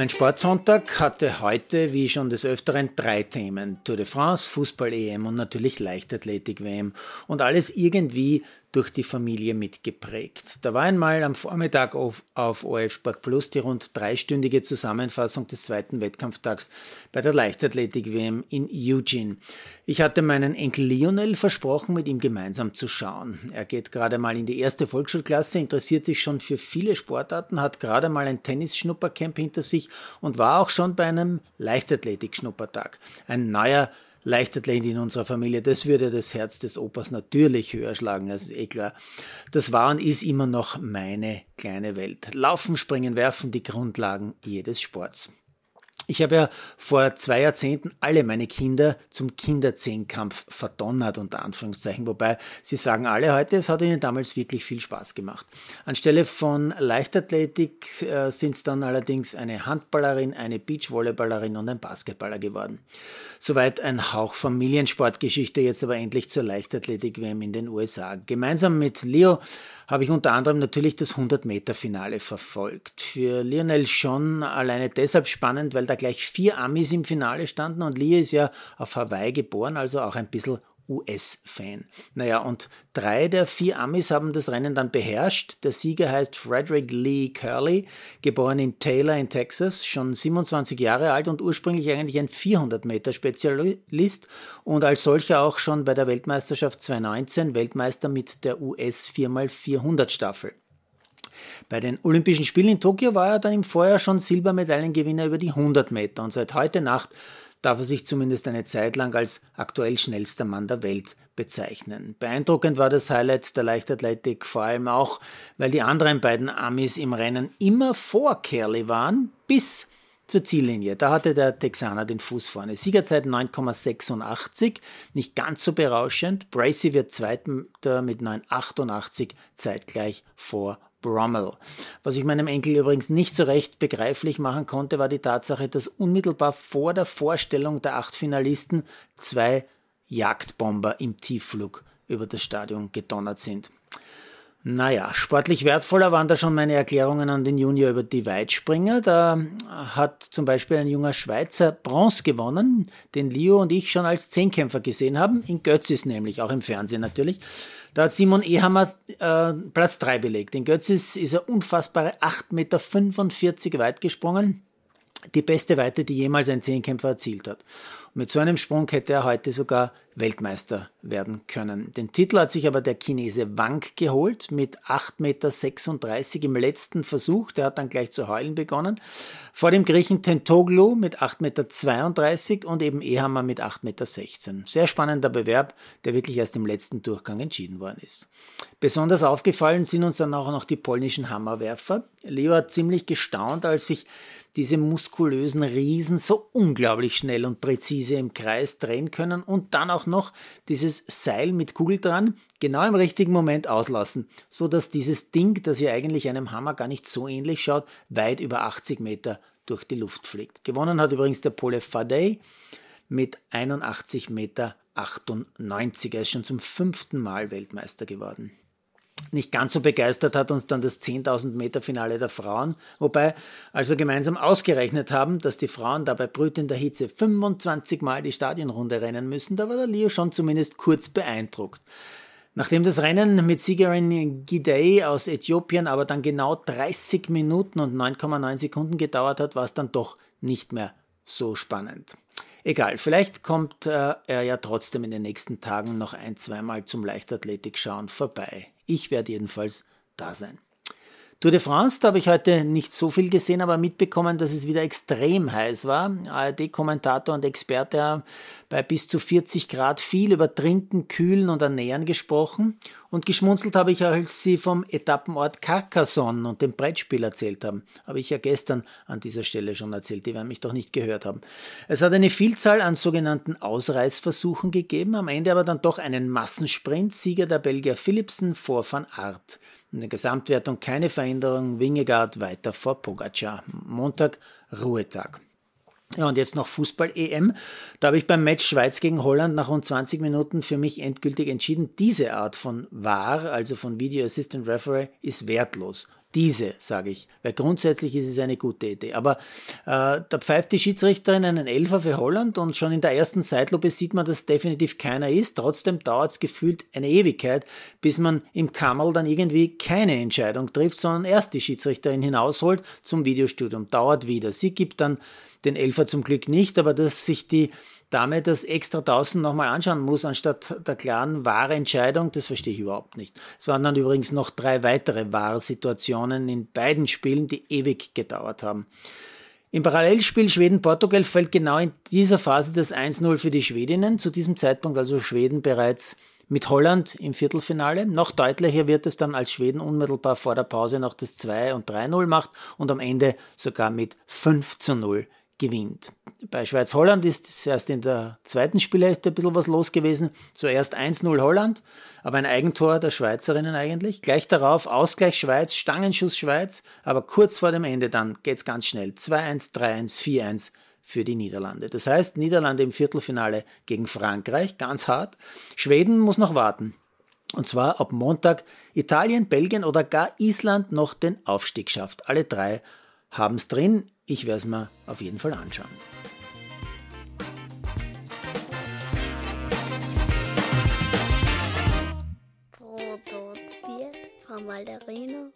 Mein Sportsonntag hatte heute, wie schon des Öfteren, drei Themen. Tour de France, Fußball-EM und natürlich Leichtathletik-WM. Und alles irgendwie durch die Familie mitgeprägt. Da war einmal am Vormittag auf, auf OF Sport Plus die rund dreistündige Zusammenfassung des zweiten Wettkampftags bei der Leichtathletik-WM in Eugene. Ich hatte meinen Enkel Lionel versprochen, mit ihm gemeinsam zu schauen. Er geht gerade mal in die erste Volksschulklasse, interessiert sich schon für viele Sportarten, hat gerade mal ein Tennisschnuppercamp hinter sich und war auch schon bei einem Leichtathletik-Schnuppertag. Ein neuer Leichtathlet in unserer Familie, das würde das Herz des Opas natürlich höher schlagen, das ist eh klar. Das war und ist immer noch meine kleine Welt. Laufen, springen, werfen, die Grundlagen jedes Sports. Ich habe ja vor zwei Jahrzehnten alle meine Kinder zum Kinderzehnkampf verdonnert, unter Anführungszeichen, wobei sie sagen alle heute, es hat ihnen damals wirklich viel Spaß gemacht. Anstelle von Leichtathletik äh, sind es dann allerdings eine Handballerin, eine Beachvolleyballerin und ein Basketballer geworden. Soweit ein Hauch Familiensportgeschichte, jetzt aber endlich zur Leichtathletik-WM in den USA. Gemeinsam mit Leo habe ich unter anderem natürlich das 100-Meter-Finale verfolgt. Für Lionel schon alleine deshalb spannend, weil da gleich vier Amis im Finale standen und Leo ist ja auf Hawaii geboren, also auch ein bisschen US-Fan. Naja, und drei der vier Amis haben das Rennen dann beherrscht. Der Sieger heißt Frederick Lee Curley, geboren in Taylor in Texas, schon 27 Jahre alt und ursprünglich eigentlich ein 400-Meter-Spezialist und als solcher auch schon bei der Weltmeisterschaft 2019 Weltmeister mit der US 4x400 Staffel. Bei den Olympischen Spielen in Tokio war er dann im Vorjahr schon Silbermedaillengewinner über die 100 Meter und seit heute Nacht darf er sich zumindest eine Zeit lang als aktuell schnellster Mann der Welt bezeichnen. Beeindruckend war das Highlight der Leichtathletik vor allem auch, weil die anderen beiden Amis im Rennen immer vor Kerley waren, bis zur Ziellinie. Da hatte der Texaner den Fuß vorne. Siegerzeit 9,86, nicht ganz so berauschend. Bracey wird Zweiter mit 9,88 zeitgleich vor Brommel. Was ich meinem Enkel übrigens nicht so recht begreiflich machen konnte, war die Tatsache, dass unmittelbar vor der Vorstellung der acht Finalisten zwei Jagdbomber im Tiefflug über das Stadion gedonnert sind. Naja, sportlich wertvoller waren da schon meine Erklärungen an den Junior über die Weitspringer. Da hat zum Beispiel ein junger Schweizer Bronze gewonnen, den Leo und ich schon als Zehnkämpfer gesehen haben, in Götzis nämlich, auch im Fernsehen natürlich. Da hat Simon Ehammer äh, Platz 3 belegt. In Götzis ist er unfassbare 8,45 Meter weit gesprungen. Die beste Weite, die jemals ein Zehnkämpfer erzielt hat. Und mit so einem Sprung hätte er heute sogar Weltmeister werden können. Den Titel hat sich aber der Chinese Wang geholt mit 8,36 Meter im letzten Versuch. Der hat dann gleich zu heulen begonnen. Vor dem Griechen Tentoglu mit 8,32 Meter und eben Ehammer mit 8,16 Meter. Sehr spannender Bewerb, der wirklich erst im letzten Durchgang entschieden worden ist. Besonders aufgefallen sind uns dann auch noch die polnischen Hammerwerfer. Leo hat ziemlich gestaunt, als sich diese muskulösen Riesen so unglaublich schnell und präzise im Kreis drehen können und dann auch noch dieses Seil mit Kugel dran genau im richtigen Moment auslassen, so dass dieses Ding, das ja eigentlich einem Hammer gar nicht so ähnlich schaut, weit über 80 Meter durch die Luft fliegt. Gewonnen hat übrigens der Pole Fadey mit 81 Meter 98. Er ist schon zum fünften Mal Weltmeister geworden. Nicht ganz so begeistert hat uns dann das 10.000 Meter Finale der Frauen, wobei, als wir gemeinsam ausgerechnet haben, dass die Frauen dabei brütender Hitze 25 Mal die Stadionrunde rennen müssen, da war der Leo schon zumindest kurz beeindruckt. Nachdem das Rennen mit Siegerin Gidey aus Äthiopien aber dann genau 30 Minuten und 9,9 Sekunden gedauert hat, war es dann doch nicht mehr so spannend. Egal, vielleicht kommt äh, er ja trotzdem in den nächsten Tagen noch ein, zweimal zum Leichtathletik-Schauen vorbei. Ich werde jedenfalls da sein. Tour de France, da habe ich heute nicht so viel gesehen, aber mitbekommen, dass es wieder extrem heiß war. ARD-Kommentator und Experte bei bis zu 40 Grad viel über Trinken, Kühlen und Ernähren gesprochen. Und geschmunzelt habe ich, als sie vom Etappenort Carcassonne und dem Brettspiel erzählt haben. Habe ich ja gestern an dieser Stelle schon erzählt, die werden mich doch nicht gehört haben. Es hat eine Vielzahl an sogenannten Ausreißversuchen gegeben, am Ende aber dann doch einen Massensprint, Sieger der Belgier Philipsen vor Van Aert. In der Gesamtwertung keine Veränderung. Wingegaard weiter vor Pogacar. Montag Ruhetag. Ja, und jetzt noch Fußball-EM. Da habe ich beim Match Schweiz gegen Holland nach rund 20 Minuten für mich endgültig entschieden, diese Art von VAR, also von Video Assistant Referee, ist wertlos. Diese, sage ich, weil grundsätzlich ist es eine gute Idee. Aber äh, da pfeift die Schiedsrichterin einen Elfer für Holland und schon in der ersten Zeitlupe sieht man, dass definitiv keiner ist. Trotzdem dauert es gefühlt eine Ewigkeit, bis man im Kammerl dann irgendwie keine Entscheidung trifft, sondern erst die Schiedsrichterin hinausholt zum Videostudium. Dauert wieder. Sie gibt dann den Elfer zum Glück nicht, aber dass sich die Dame das extra draußen nochmal anschauen muss, anstatt der klaren wahre Entscheidung, das verstehe ich überhaupt nicht. Es waren dann übrigens noch drei weitere wahre Situationen in beiden Spielen, die ewig gedauert haben. Im Parallelspiel Schweden-Portugal fällt genau in dieser Phase das 1-0 für die Schwedinnen. Zu diesem Zeitpunkt also Schweden bereits mit Holland im Viertelfinale. Noch deutlicher wird es dann, als Schweden unmittelbar vor der Pause noch das 2 und 3-0 macht und am Ende sogar mit 5 0 gewinnt. Bei Schweiz-Holland ist erst in der zweiten Spielhälfte ein bisschen was los gewesen. Zuerst 1-0 Holland, aber ein Eigentor der Schweizerinnen eigentlich. Gleich darauf Ausgleich Schweiz, Stangenschuss Schweiz, aber kurz vor dem Ende dann geht's ganz schnell. 2-1, 3-1, 4-1 für die Niederlande. Das heißt, Niederlande im Viertelfinale gegen Frankreich, ganz hart. Schweden muss noch warten. Und zwar ab Montag Italien, Belgien oder gar Island noch den Aufstieg schafft. Alle drei haben es drin. Ich werde es mir auf jeden Fall anschauen. Produziert von Malderino.